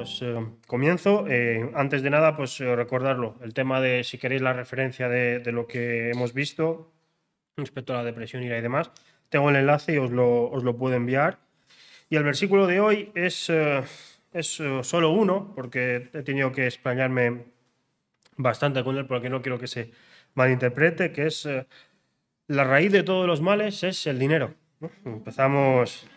pues eh, comienzo. Eh, antes de nada, pues eh, recordarlo, el tema de si queréis la referencia de, de, lo que hemos visto respecto a la depresión, ira y demás, tengo el enlace y os lo, os lo puedo enviar. Y el versículo de hoy es, es solo uno, porque he tenido que extrañarme bastante con él, porque no quiero que se malinterprete, que es la raíz de todos los males es el dinero. Empezamos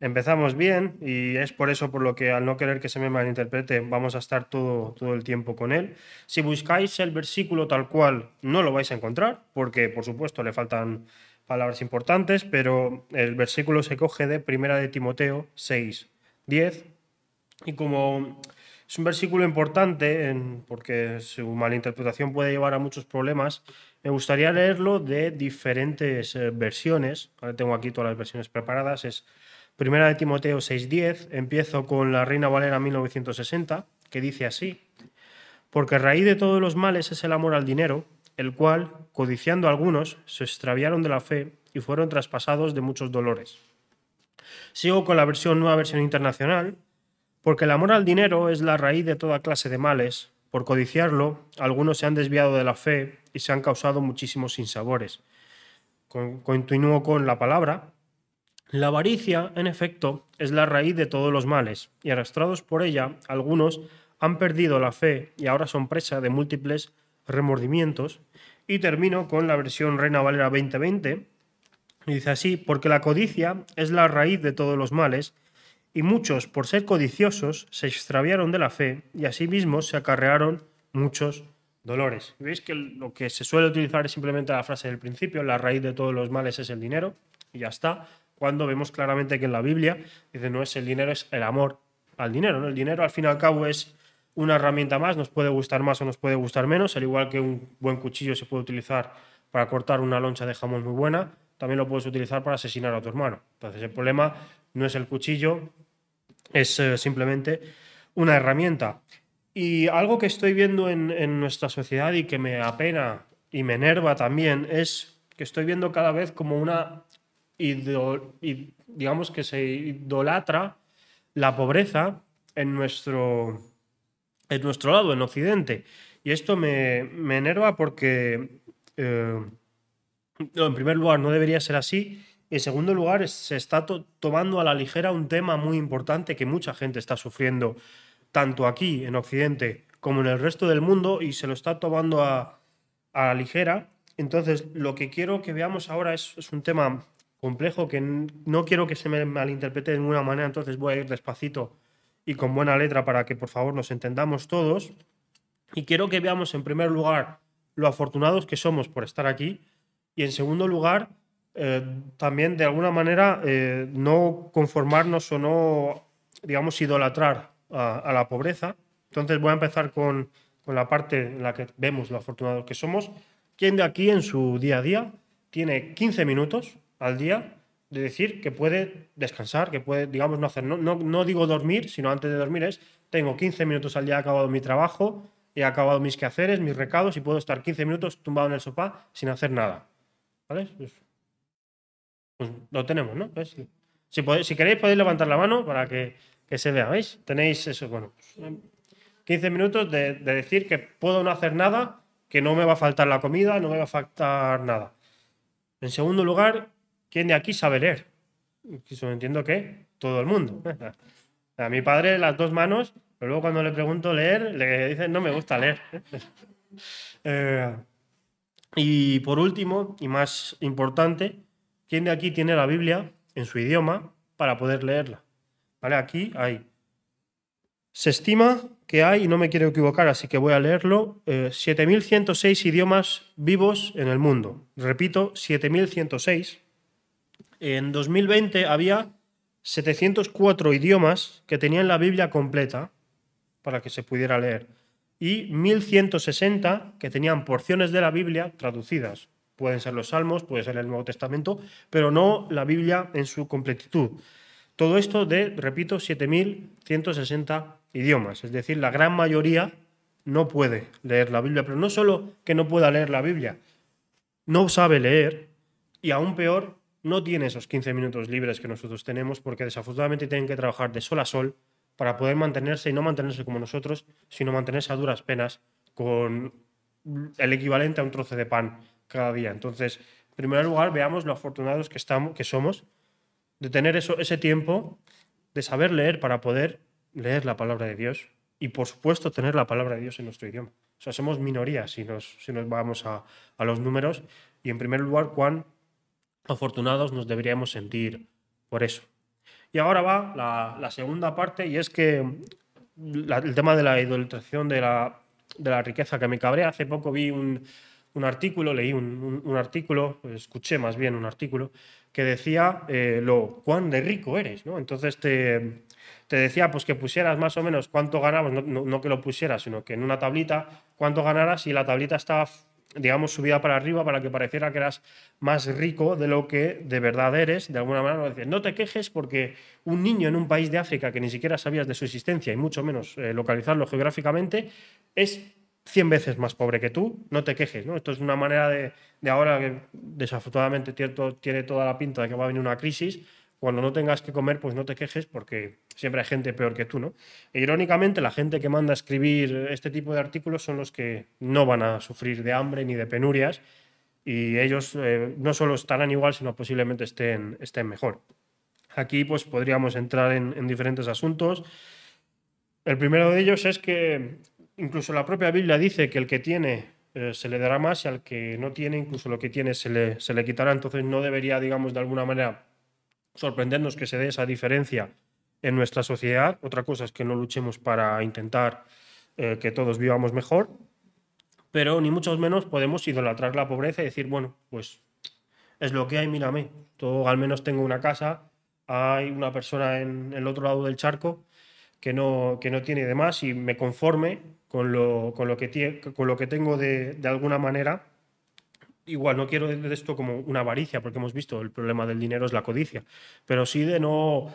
empezamos bien y es por eso por lo que al no querer que se me malinterprete vamos a estar todo, todo el tiempo con él. Si buscáis el versículo tal cual no lo vais a encontrar porque por supuesto le faltan palabras importantes, pero el versículo se coge de Primera de Timoteo 6, 10 y como es un versículo importante porque su malinterpretación puede llevar a muchos problemas, me gustaría leerlo de diferentes eh, versiones. Ahora tengo aquí todas las versiones preparadas. Es Primera de Timoteo 6.10, empiezo con la Reina Valera 1960, que dice así, porque raíz de todos los males es el amor al dinero, el cual, codiciando a algunos, se extraviaron de la fe y fueron traspasados de muchos dolores. Sigo con la versión nueva versión internacional, porque el amor al dinero es la raíz de toda clase de males. Por codiciarlo, algunos se han desviado de la fe y se han causado muchísimos sinsabores. Continúo con la palabra, la avaricia, en efecto, es la raíz de todos los males, y arrastrados por ella, algunos han perdido la fe y ahora son presa de múltiples remordimientos. Y termino con la versión Reina Valera 2020. Y dice así, porque la codicia es la raíz de todos los males, y muchos, por ser codiciosos, se extraviaron de la fe y asimismo se acarrearon muchos dolores. ¿Veis que lo que se suele utilizar es simplemente la frase del principio, la raíz de todos los males es el dinero, y ya está cuando vemos claramente que en la Biblia dice no es el dinero, es el amor al dinero. El dinero al fin y al cabo es una herramienta más, nos puede gustar más o nos puede gustar menos, al igual que un buen cuchillo se puede utilizar para cortar una loncha de jamón muy buena, también lo puedes utilizar para asesinar a tu hermano. Entonces el problema no es el cuchillo, es eh, simplemente una herramienta. Y algo que estoy viendo en, en nuestra sociedad y que me apena y me enerva también es que estoy viendo cada vez como una y digamos que se idolatra la pobreza en nuestro, en nuestro lado, en Occidente. Y esto me, me enerva porque, eh, en primer lugar, no debería ser así. En segundo lugar, se está tomando a la ligera un tema muy importante que mucha gente está sufriendo, tanto aquí en Occidente como en el resto del mundo, y se lo está tomando a, a la ligera. Entonces, lo que quiero que veamos ahora es un tema complejo que no quiero que se me malinterprete de ninguna manera, entonces voy a ir despacito y con buena letra para que por favor nos entendamos todos. Y quiero que veamos en primer lugar lo afortunados que somos por estar aquí y en segundo lugar eh, también de alguna manera eh, no conformarnos o no, digamos, idolatrar a, la pobreza. Entonces voy a empezar con, con la parte en la que vemos lo afortunados que somos. ¿Quién de aquí en su día a día tiene 15 minutos al día de decir que puede descansar, que puede, digamos, no hacer, no, no, digo dormir, sino antes de dormir es, tengo 15 minutos al día, he acabado mi trabajo, he acabado mis quehaceres, mis recados y puedo estar 15 minutos tumbado en el sofá sin hacer nada. ¿Vale? Pues, pues lo tenemos, ¿no? Si, si queréis podéis levantar la mano para que, se vea, ¿veis? Tenéis eso, bueno, 15 minutos de decir que puedo no hacer nada, que no me va a faltar la comida, no me va a faltar nada. En segundo lugar, ¿Quién de aquí sabe leer? Eso entiendo que todo el mundo. A mi padre las dos manos, pero luego cuando le pregunto leer, le dicen no me gusta leer. Eh, y por último, y más importante, ¿quién de aquí tiene la Biblia en su idioma para poder leerla? ¿Vale? Aquí hay. Se estima que hay, y no me quiero equivocar, así que voy a leerlo, 7.106 eh, idiomas vivos en el mundo. Repito, 7.106 en 2020 había 704 idiomas que tenían la Biblia completa para que se pudiera leer y 1160 que tenían porciones de la Biblia traducidas. Pueden ser los Salmos, puede ser el Nuevo Testamento, pero no la Biblia en su completitud. Todo esto de, repito, 7160 idiomas, es decir, la gran mayoría no puede leer la Biblia, pero no solo que no pueda leer la Biblia, no sabe leer y aún peor, no tiene esos 15 minutos libres que nosotros tenemos porque desafortunadamente tienen que trabajar de sol a sol para poder mantenerse y no mantenerse como nosotros, sino mantenerse a duras penas con el equivalente a un trozo de pan cada día. Entonces, en primer lugar, veamos lo afortunados que, estamos, que somos de tener eso, ese tiempo, de saber leer para poder leer la palabra de Dios y, por supuesto, tener la palabra de Dios en nuestro idioma. O sea, somos minorías si nos, si nos vamos a, a los números y, en primer lugar, cuán afortunados nos deberíamos sentir por eso. Y ahora va la, segunda parte y es que el tema de la idolatración de la, de la riqueza que me cabrea. Hace poco vi un, artículo, leí un, artículo, escuché más bien un artículo, que decía eh, lo cuán de rico eres. ¿no? Entonces te, decía pues, que pusieras más o menos cuánto ganabas, no, no, que lo pusieras, sino que en una tablita cuánto ganaras y la tablita estaba digamos, subida para arriba para que pareciera que eras más rico de lo que de verdad eres. De alguna manera, no, te quejes porque un niño en un país de África que ni siquiera sabías de su existencia y mucho menos eh, localizarlo geográficamente es 100 veces más pobre que tú, no te quejes. ¿no? Esto es una manera de, de ahora que desafortunadamente tiene toda la pinta de que va a venir una crisis, cuando no tengas que comer, pues no te quejes porque siempre hay gente peor que tú, ¿no? E, irónicamente, la gente que manda a escribir este tipo de artículos son los que no van a sufrir de hambre ni de penurias y ellos eh, no solo estarán igual, sino posiblemente estén, estén mejor. Aquí pues podríamos entrar en, en diferentes asuntos. El primero de ellos es que incluso la propia Biblia dice que el que tiene eh, se le dará más y al que no tiene, incluso lo que tiene se le, se le quitará. Entonces no debería, digamos, de alguna manera sorprendernos que se dé esa diferencia en nuestra sociedad. Otra cosa es que no luchemos para intentar eh, que todos vivamos mejor, pero ni mucho menos podemos idolatrar la pobreza y decir, bueno, pues es lo que hay, mírame, todo al menos tengo una casa, hay una persona en el otro lado del charco que no, que no tiene demás y me conforme con lo, con lo, que, con lo que tengo de, de alguna manera igual no quiero de esto como una avaricia, porque hemos visto el problema del dinero es la codicia, pero sí de no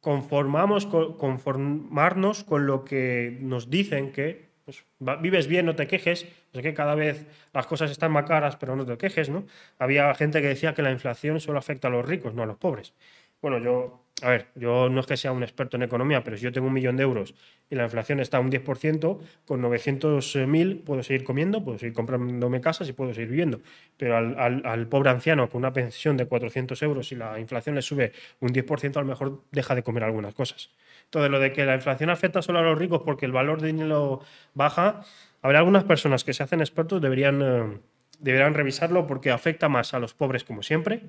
conformamos, conformarnos con lo que nos dicen que pues, vives bien, no te quejes, es que cada vez las cosas están más caras, pero no te quejes, ¿no? Había gente que decía que la inflación solo afecta a los ricos, no a los pobres. Bueno, yo a ver, yo no es que sea un experto en economía, pero si yo tengo un millón de euros y la inflación está a un 10%, con 900.000 puedo seguir comiendo, puedo seguir comprándome casas y puedo seguir viviendo. Pero al, pobre anciano con una pensión de 400 euros y la inflación le sube un 10%, a lo mejor deja de comer algunas cosas. Entonces, lo de que la inflación afecta solo a los ricos porque el valor de dinero baja, habrá algunas personas que se hacen expertos, deberían, eh, deberían revisarlo porque afecta más a los pobres, como siempre,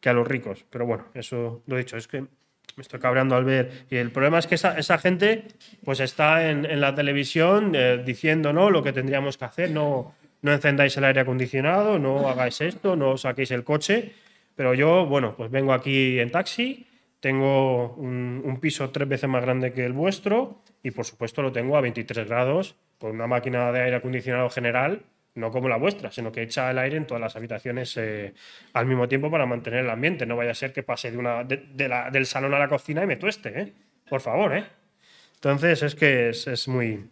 que a los ricos. Pero bueno, eso lo he dicho, es que me estoy cabreando al ver. Y el problema es que esa, esa gente pues está en, en la televisión eh, diciendo ¿no? lo que tendríamos que hacer. No, no encendáis el aire acondicionado, no hagáis esto, no saquéis el coche. Pero yo, bueno, pues vengo aquí en taxi, tengo un, piso tres veces más grande que el vuestro y por supuesto lo tengo a 23 grados con una máquina de aire acondicionado general no como la vuestra, sino que echa el aire en todas las habitaciones eh, al mismo tiempo para mantener el ambiente. No vaya a ser que pase de una, del salón a la cocina y me tueste, ¿eh? por favor. ¿eh? Entonces es que es, es, muy,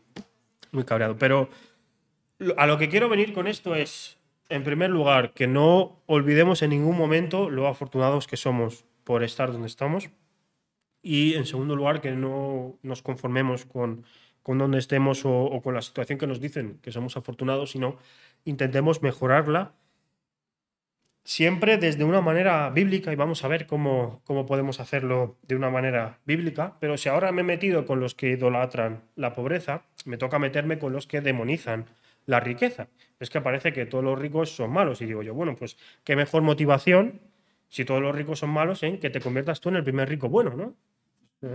muy cabreado. Pero a lo que quiero venir con esto es, en primer lugar, que no olvidemos en ningún momento lo afortunados que somos por estar donde estamos. Y en segundo lugar, que no nos conformemos con con donde estemos o, con la situación que nos dicen que somos afortunados, sino intentemos mejorarla siempre desde una manera bíblica y vamos a ver cómo, cómo podemos hacerlo de una manera bíblica. Pero si ahora me he metido con los que idolatran la pobreza, me toca meterme con los que demonizan la riqueza. Es que parece que todos los ricos son malos y digo yo, bueno, pues qué mejor motivación si todos los ricos son malos en que te conviertas tú en el primer rico bueno, ¿no?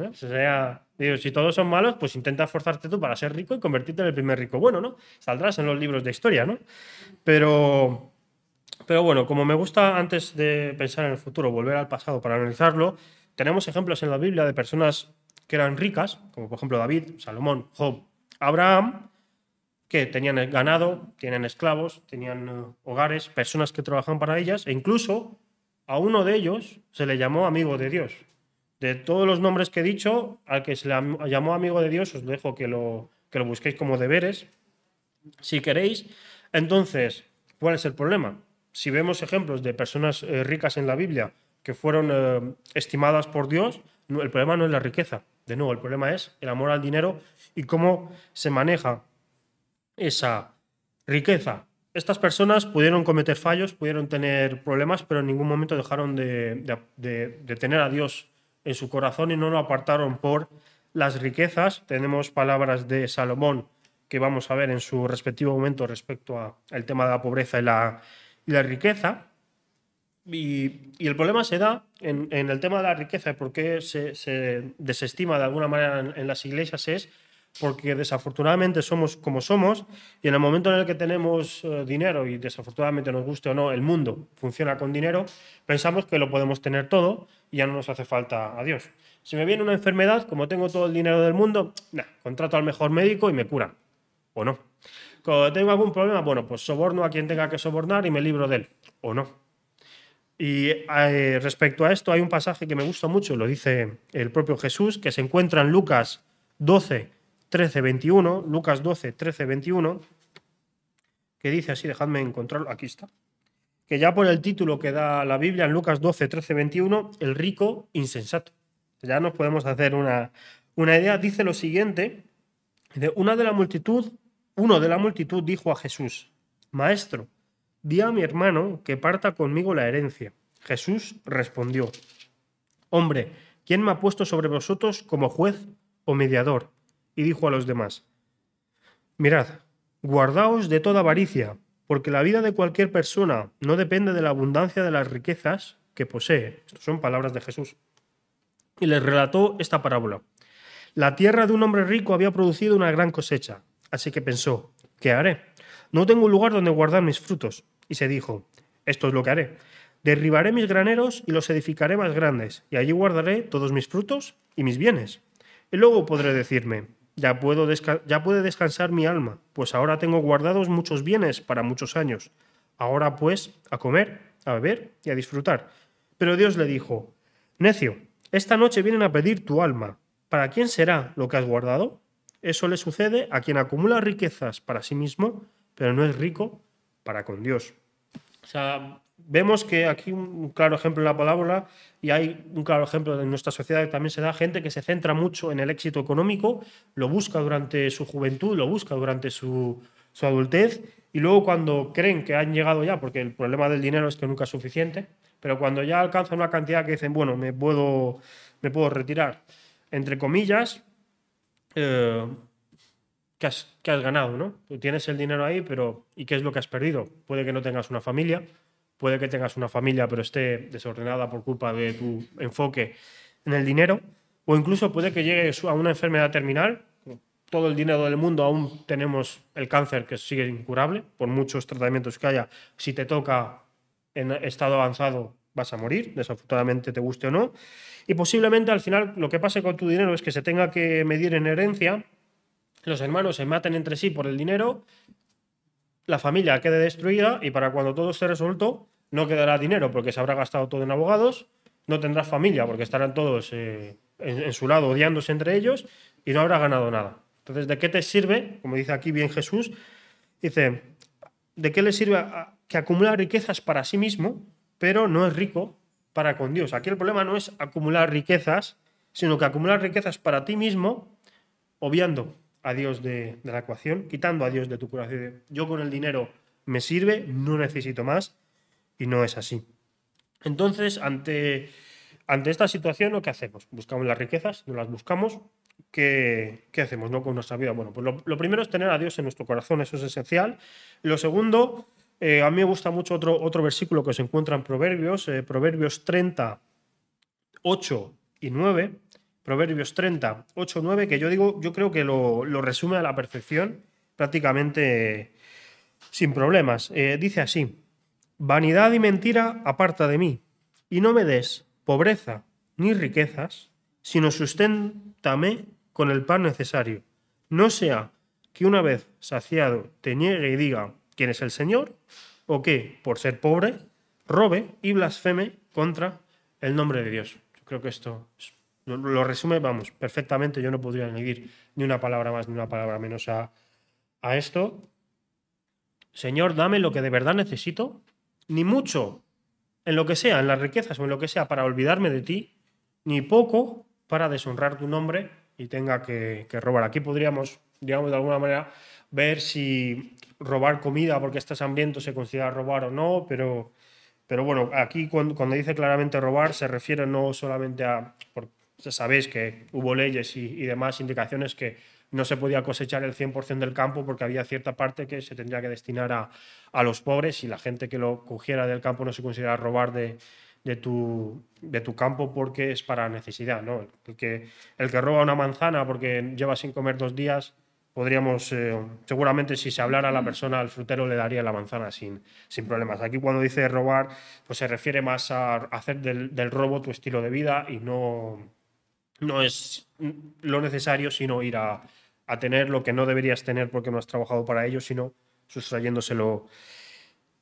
O sea, si todos son malos, pues intenta esforzarte tú para ser rico y convertirte en el primer rico bueno, ¿no? Saldrás en los libros de historia, ¿no? Pero, pero bueno, como me gusta antes de pensar en el futuro, volver al pasado para analizarlo, tenemos ejemplos en la Biblia de personas que eran ricas, como por ejemplo David, Salomón, Job, Abraham, que tenían ganado, tienen esclavos, tenían uh, hogares, personas que trabajaban para ellas, e incluso a uno de ellos se le llamó amigo de Dios. De todos los nombres que he dicho, al que se le llamó amigo de Dios, os dejo que lo, que lo busquéis como deberes, si queréis. Entonces, ¿cuál es el problema? Si vemos ejemplos de personas eh, ricas en la Biblia que fueron eh, estimadas por Dios, el problema no es la riqueza. De nuevo, el problema es el amor al dinero y cómo se maneja esa riqueza. Estas personas pudieron cometer fallos, pudieron tener problemas, pero en ningún momento dejaron de, de tener a Dios en su corazón y no lo apartaron por las riquezas. Tenemos palabras de Salomón que vamos a ver en su respectivo momento respecto al tema de la pobreza y la, la riqueza. Y, el problema se da en, el tema de la riqueza y por qué se, desestima de alguna manera en, las iglesias es porque desafortunadamente somos como somos y en el momento en el que tenemos eh, dinero y desafortunadamente nos guste o no, el mundo funciona con dinero, pensamos que lo podemos tener todo y ya no nos hace falta a Dios. Si me viene una enfermedad, como tengo todo el dinero del mundo, contrato al mejor médico y me cura. O no. Cuando tengo algún problema, bueno, pues soborno a quien tenga que sobornar y me libro de él. O no. Y eh, respecto a esto hay un pasaje que me gusta mucho, lo dice el propio Jesús, que se encuentra en Lucas 12, 13, 21, Lucas 12, 13, 21, que dice así, dejadme encontrarlo, aquí está, que ya por el título que da la Biblia en Lucas 12, 13, 21, el rico insensato. Ya nos podemos hacer una, una idea. Dice lo siguiente, de una de la multitud, uno de la multitud dijo a Jesús, Maestro, di a mi hermano que parta conmigo la herencia. Jesús respondió, Hombre, ¿quién me ha puesto sobre vosotros como juez o mediador? Y dijo a los demás, Mirad, guardaos de toda avaricia, porque la vida de cualquier persona no depende de la abundancia de las riquezas que posee. Estas son palabras de Jesús y les relató esta parábola. La tierra de un hombre rico había producido una gran cosecha, así que pensó, ¿qué haré? No tengo un lugar donde guardar mis frutos. Y se dijo, esto es lo que haré. Derribaré mis graneros y los edificaré más grandes, y allí guardaré todos mis frutos y mis bienes. Y luego podré decirme, ya, puedo ya puede descansar mi alma, pues ahora tengo guardados muchos bienes para muchos años. Ahora pues, a comer, a beber y a disfrutar. Pero Dios le dijo, necio, esta noche vienen a pedir tu alma. ¿Para quién será lo que has guardado? Eso le sucede a quien acumula riquezas para sí mismo, pero no es rico para con Dios. O sea, vemos que aquí un claro ejemplo en la palabra y hay un claro ejemplo en nuestra sociedad que también se da gente que se centra mucho en el éxito económico, lo busca durante su juventud, lo busca durante su, su adultez y luego cuando creen que han llegado ya, porque el problema del dinero es que nunca es suficiente, pero cuando ya alcanzan una cantidad que dicen, bueno, me puedo, me puedo retirar, entre comillas, eh, ¿qué, has, has, ganado, ¿no? Tú tienes el dinero ahí, pero ¿y qué es lo que has perdido? Puede que no tengas una familia, puede que tengas una familia, pero esté desordenada por culpa de tu enfoque en el dinero, o incluso puede que llegues a una enfermedad terminal. Todo el dinero del mundo aún tenemos el cáncer que sigue incurable, por muchos tratamientos que haya. Si te toca en estado avanzado vas a morir, desafortunadamente te guste o no. Y posiblemente al final lo que pase con tu dinero es que se tenga que medir en herencia, los hermanos se maten entre sí por el dinero, la familia quede destruida y para cuando todo esté resuelto no quedará dinero porque se habrá gastado todo en abogados, no tendrás familia porque estarán todos eh, en, su lado odiándose entre ellos y no habrá ganado nada. Entonces, ¿de qué te sirve? Como dice aquí bien Jesús, dice, ¿de qué le sirve que acumula riquezas para sí mismo, pero no es rico para con Dios. Aquí el problema no es acumular riquezas, sino que acumular riquezas para ti mismo, obviando a Dios de, la ecuación, quitando a Dios de tu corazón. Yo con el dinero me sirve, no necesito más, y no es así. Entonces, ante, ante esta situación, ¿qué hacemos? Buscamos las riquezas, no las buscamos. ¿Qué, hacemos ¿no? con nuestra vida? Bueno, pues lo, lo primero es tener a Dios en nuestro corazón, eso es esencial. Lo segundo eh, a mí me gusta mucho otro, otro versículo que se encuentra en Proverbios, eh, Proverbios 30, 8 y 9. Proverbios 30, 8, 9, que yo digo, yo creo que lo, resume a la perfección, prácticamente sin problemas. Eh, dice así: Vanidad y mentira aparta de mí, y no me des pobreza ni riquezas, sino susténtame con el pan necesario. No sea que una vez saciado te niegue y diga, quién es el Señor, o que, por ser pobre, robe y blasfeme contra el nombre de Dios. Yo creo que esto lo, resume, vamos, perfectamente. Yo no podría añadir ni una palabra más ni una palabra menos a, a esto. Señor, dame lo que de verdad necesito, ni mucho en lo que sea, en las riquezas o en lo que sea, para olvidarme de ti, ni poco para deshonrar tu nombre y tenga que, robar. Aquí podríamos, digamos, de alguna manera ver si robar comida porque estás hambriento se considera robar o no, pero, pero bueno, aquí cuando, dice claramente robar se refiere no solamente a, sabéis que hubo leyes y, y demás indicaciones que no se podía cosechar el 100% del campo porque había cierta parte que se tendría que destinar a, a, los pobres y la gente que lo cogiera del campo no se considera robar de, de, tu, de tu campo porque es para necesidad. ¿no? El, que, el que roba una manzana porque lleva sin comer dos días, podríamos, eh, seguramente si se hablara a la persona, al frutero le daría la manzana sin, sin problemas. Aquí cuando dice robar, pues se refiere más a hacer del, del robo tu estilo de vida y no, no es lo necesario, sino ir a, a tener lo que no deberías tener porque no has trabajado para ello, sino sustrayéndoselo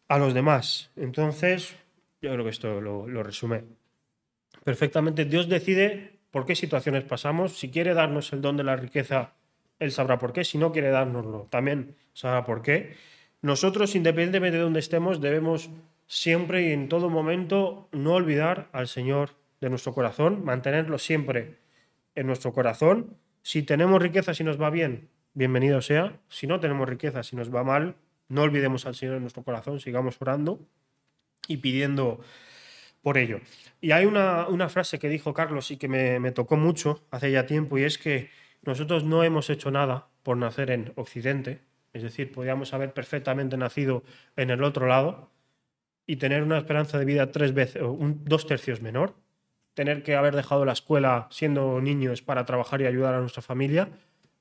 a los demás. Entonces, yo creo que esto lo, resume perfectamente. Dios decide por qué situaciones pasamos. Si quiere darnos el don de la riqueza, Él sabrá por qué. Si no quiere dárnoslo, también sabrá por qué. Nosotros, independientemente de donde estemos, debemos siempre y en todo momento no olvidar al Señor de nuestro corazón, mantenerlo siempre en nuestro corazón si tenemos riqueza, si nos va bien, bienvenido sea. Si no tenemos riqueza, si nos va mal, no olvidemos al Señor en nuestro corazón, sigamos orando y pidiendo por ello. Y hay una, frase que dijo Carlos y que me, me, tocó mucho hace ya tiempo y es que nosotros no hemos hecho nada por nacer en Occidente, es decir, podríamos haber perfectamente nacido en el otro lado y tener una esperanza de vida tres veces, un, dos tercios menor, tener que haber dejado la escuela siendo niños para trabajar y ayudar a nuestra familia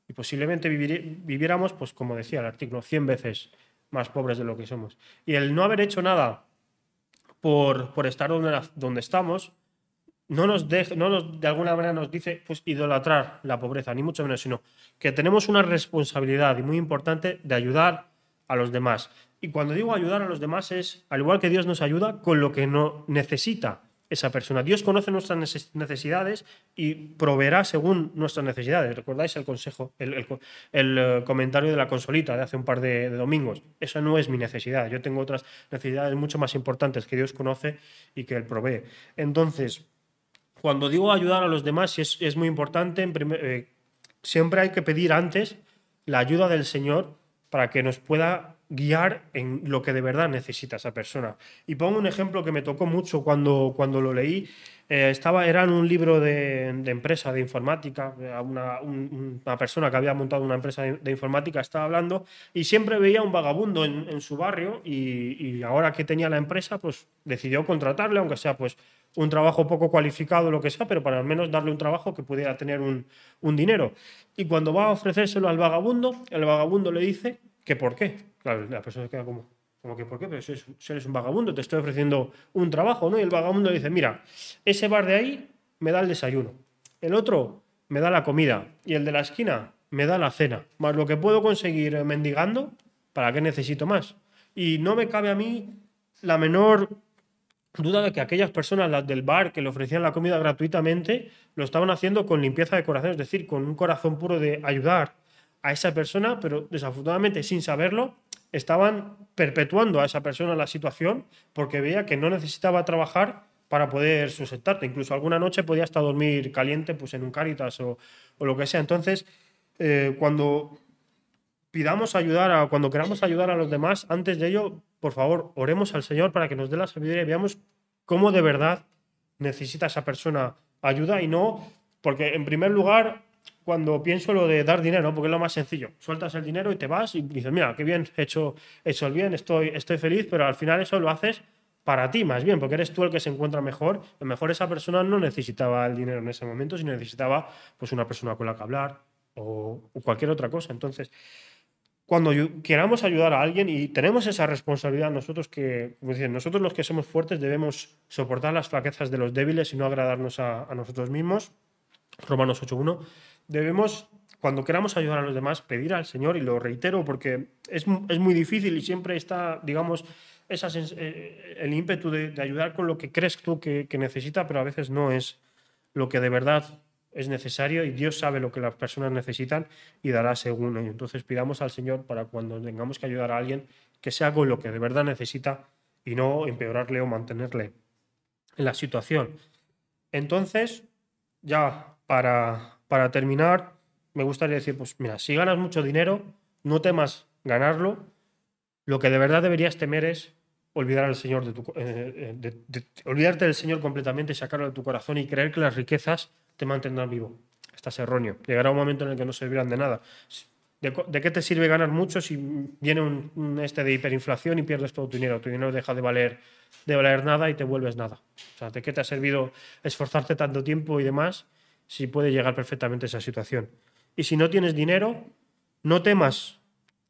y posiblemente viviéramos, pues como decía el artículo, 100 veces más pobres de lo que somos. Y el no haber hecho nada por, por estar donde, donde estamos, no nos, de, no nos de alguna manera nos dice pues idolatrar la pobreza, ni mucho menos, sino que tenemos una responsabilidad y muy importante de ayudar a los demás. Y cuando digo ayudar a los demás es, al igual que Dios nos ayuda, con lo que no necesita esa persona. Dios conoce nuestras necesidades y proveerá según nuestras necesidades. ¿Recordáis el consejo, el, eh, comentario de la consolita de hace un par de, domingos? Esa no es mi necesidad. Yo tengo otras necesidades mucho más importantes que Dios conoce y que Él provee. Entonces, cuando digo ayudar a los demás, es, es muy importante. Eh, siempre hay que pedir antes la ayuda del Señor para que nos pueda guiar en lo que de verdad necesita esa persona. Y pongo un ejemplo que me tocó mucho cuando, cuando lo leí. Eh, estaba, era en un libro de, empresa de informática, una, una, persona que había montado una empresa de, informática estaba hablando y siempre veía un vagabundo en, su barrio y, ahora que tenía la empresa, pues decidió contratarle, aunque sea pues un trabajo poco cualificado, lo que sea, pero para al menos darle un trabajo que pudiera tener un, un dinero. Y cuando va a ofrecérselo al vagabundo, el vagabundo le dice que por qué Claro, la persona queda como, como que, ¿por qué? Pero si eres, un vagabundo, te estoy ofreciendo un trabajo, ¿no? Y el vagabundo dice, mira, ese bar de ahí me da el desayuno, el otro me da la comida y el de la esquina me da la cena, más lo que puedo conseguir mendigando, ¿para qué necesito más? Y no me cabe a mí la menor duda de que aquellas personas, las del bar, que le ofrecían la comida gratuitamente, lo estaban haciendo con limpieza de corazón, es decir, con un corazón puro de ayudar a esa persona, pero desafortunadamente sin saberlo, estaban perpetuando a esa persona la situación porque veía que no necesitaba trabajar para poder sustentarte. Incluso alguna noche podía hasta dormir caliente pues, en un Caritas o, lo que sea. Entonces, eh, cuando pidamos ayudar, a, cuando queramos ayudar a los demás, antes de ello, por favor, oremos al Señor para que nos dé la sabiduría y veamos cómo de verdad necesita esa persona ayuda y no, porque en primer lugar cuando pienso lo de dar dinero, porque es lo más sencillo. Sueltas el dinero y te vas y dices, mira, qué bien, he hecho, hecho el bien, estoy, estoy feliz, pero al final eso lo haces para ti más bien, porque eres tú el que se encuentra mejor. A lo mejor esa persona no necesitaba el dinero en ese momento, sino necesitaba pues, una persona con la que hablar o, cualquier otra cosa. Entonces, cuando queramos ayudar a alguien y tenemos esa responsabilidad nosotros que, nosotros los que somos fuertes debemos soportar las flaquezas de los débiles y no agradarnos a, a nosotros mismos. Romanos 8.1 debemos, cuando queramos ayudar a los demás, pedir al Señor, y lo reitero porque es, muy difícil y siempre está, digamos, eh, el ímpetu de, ayudar con lo que crees tú que, necesita, pero a veces no es lo que de verdad es necesario y Dios sabe lo que las personas necesitan y dará según ello. Entonces pidamos al Señor para cuando tengamos que ayudar a alguien que sea con lo que de verdad necesita y no empeorarle o mantenerle en la situación. Entonces, ya para, para terminar, me gustaría decir, pues mira, si ganas mucho dinero, no temas ganarlo. Lo que de verdad deberías temer es olvidar al Señor eh, eh, olvidarte del Señor completamente, sacarlo de tu corazón y creer que las riquezas te mantendrán vivo. Estás erróneo. Llegará un momento en el que no servirán de nada. ¿De, qué te sirve ganar mucho si viene un, este de hiperinflación y pierdes todo tu dinero? Tu dinero deja de valer, de valer nada y te vuelves nada. O sea, ¿de qué te ha servido esforzarte tanto tiempo y demás si puede llegar perfectamente esa situación? Y si no tienes dinero, no temas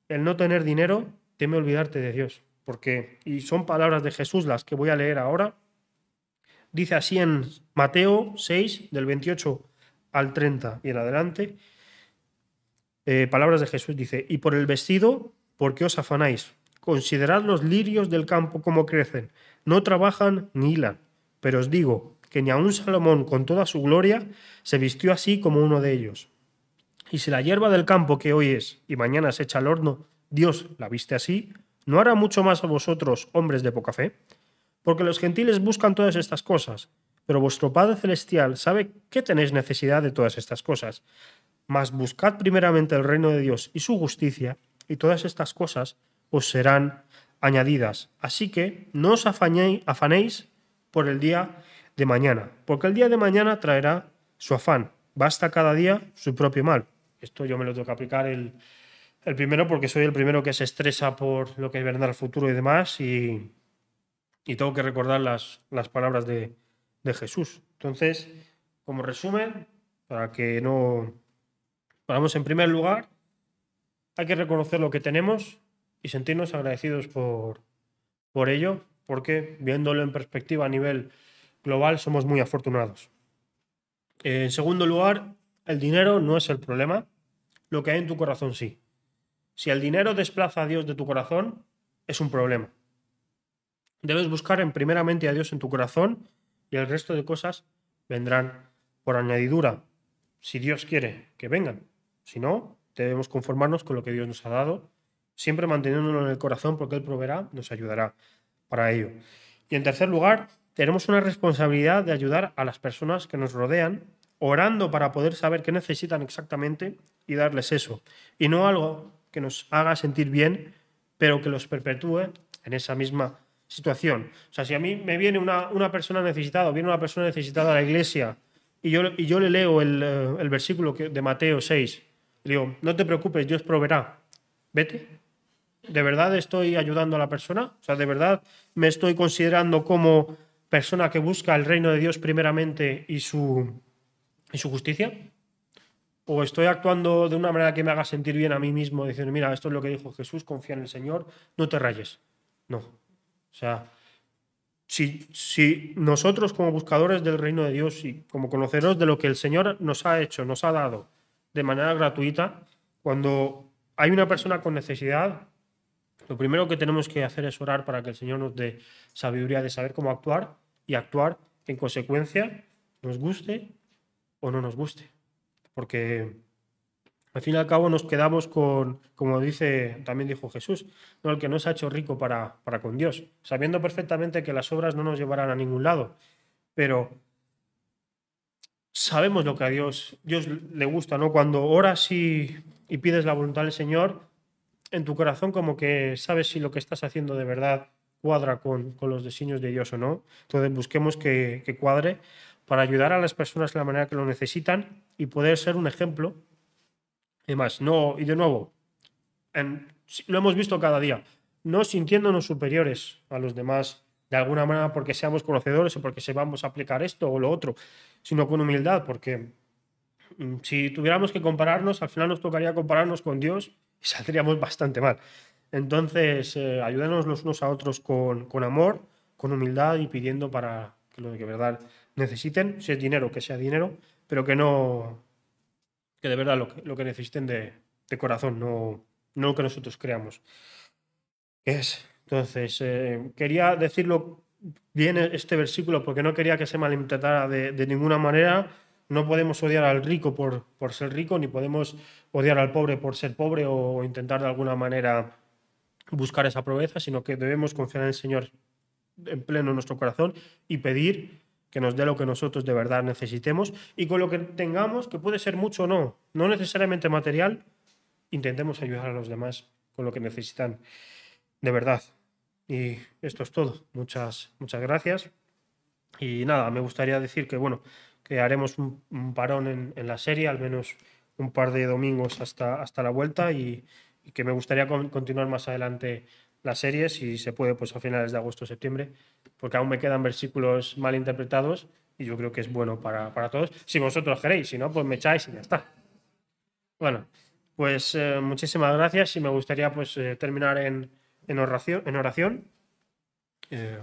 el no tener dinero, teme olvidarte de Dios. Porque, y son palabras de Jesús las que voy a leer ahora, dice así en Mateo 6, del 28 al 30 y en adelante, eh, palabras de Jesús, dice, y por el vestido, ¿por qué os afanáis? Considerad los lirios del campo como crecen, no trabajan ni hilan, pero os digo que ni aun Salomón con toda su gloria se vistió así como uno de ellos. Y si la hierba del campo que hoy es y mañana se echa al horno, Dios la viste así, ¿no hará mucho más a vosotros, hombres de poca fe? Porque los gentiles buscan todas estas cosas, pero vuestro Padre Celestial sabe que tenéis necesidad de todas estas cosas. Mas buscad primeramente el reino de Dios y su justicia, y todas estas cosas os serán añadidas. Así que no os afanéis por el día de mañana, porque el día de mañana traerá su afán. Basta cada día su propio mal. Esto yo me lo tengo que aplicar el, primero porque soy el primero que se estresa por lo que verdad el futuro y demás, y, tengo que recordar las, las palabras de, de Jesús. Entonces, como resumen, para que no, Vamos, en primer lugar, hay que reconocer lo que tenemos y sentirnos agradecidos por, por ello, porque viéndolo en perspectiva a nivel global somos muy afortunados. En segundo lugar, el dinero no es el problema, lo que hay en tu corazón sí. Si el dinero desplaza a Dios de tu corazón, es un problema. Debes buscar en primeramente a Dios en tu corazón y el resto de cosas vendrán por añadidura, si Dios quiere que vengan. Si no, debemos conformarnos con lo que Dios nos ha dado, siempre manteniéndolo en el corazón porque Él proveerá, nos ayudará para ello. Y en tercer lugar, tenemos una responsabilidad de ayudar a las personas que nos rodean, orando para poder saber qué necesitan exactamente y darles eso. Y no algo que nos haga sentir bien, pero que los perpetúe en esa misma situación. O sea, si a mí me viene una, una persona necesitada, viene una persona necesitada a la iglesia y yo, y yo le leo el, eh, el versículo de Mateo 6 digo, no te preocupes, Dios proveerá. Vete. ¿De verdad estoy ayudando a la persona? O sea, ¿de verdad me estoy considerando como persona que busca el reino de Dios primeramente y su, y su justicia? ¿O estoy actuando de una manera que me haga sentir bien a mí mismo, diciendo, mira, esto es lo que dijo Jesús, confía en el Señor, no te rayes? No. O sea, si, si, nosotros como buscadores del reino de Dios y como conoceros de lo que el Señor nos ha hecho, nos ha dado, de manera gratuita. Cuando hay una persona con necesidad, lo primero que tenemos que hacer es orar para que el Señor nos dé sabiduría de saber cómo actuar y actuar en consecuencia, nos guste o no nos guste. Porque al fin y al cabo nos quedamos con, como dice, también dijo Jesús, ¿no? el que no se ha hecho rico para, para con Dios, sabiendo perfectamente que las obras no nos llevarán a ningún lado. Pero sabemos lo que a Dios, Dios le gusta, ¿no? Cuando oras y, pides la voluntad del Señor, en tu corazón como que sabes si lo que estás haciendo de verdad cuadra con, los designios de Dios o no. Entonces busquemos que, cuadre para ayudar a las personas de la manera que lo necesitan y poder ser un ejemplo. Además, no, y de nuevo, lo hemos visto cada día, no sintiéndonos superiores a los demás de alguna manera porque seamos conocedores o porque sepamos aplicar esto o lo otro, sino con humildad, porque mm, si tuviéramos que compararnos, al final nos tocaría compararnos con Dios y saldríamos bastante mal. Entonces, eh, ayúdenos los unos a otros con, con, amor, con humildad y pidiendo para que lo que de verdad necesiten, si es dinero, que sea dinero, pero que no, que de verdad lo que, lo que necesiten de, de corazón, no, no lo que nosotros creamos. Es entonces, eh, quería decirlo bien este versículo porque no quería que se malinterpretara de ninguna manera. No podemos odiar al rico por, por, ser rico, ni podemos odiar al pobre por ser pobre o intentar de alguna manera buscar esa proeza, sino que debemos confiar en el Señor en pleno en nuestro corazón y pedir que nos dé lo que nosotros de verdad necesitemos y con lo que tengamos, que puede ser mucho o no, no necesariamente material, intentemos ayudar a los demás con lo que necesitan de verdad. Y esto es todo. Muchas, muchas gracias. Y nada, me gustaría decir que bueno, que haremos un, parón en, la serie, al menos un par de domingos hasta, hasta la vuelta y, que me gustaría continuar más adelante las series, si se puede, pues a finales de agosto o septiembre, porque aún me quedan versículos mal interpretados y yo creo que es bueno para, todos. Si vosotros queréis, si no, pues me echáis y ya está. Bueno, pues eh, muchísimas gracias y me gustaría pues eh, terminar en, en oración. En oración. Eh,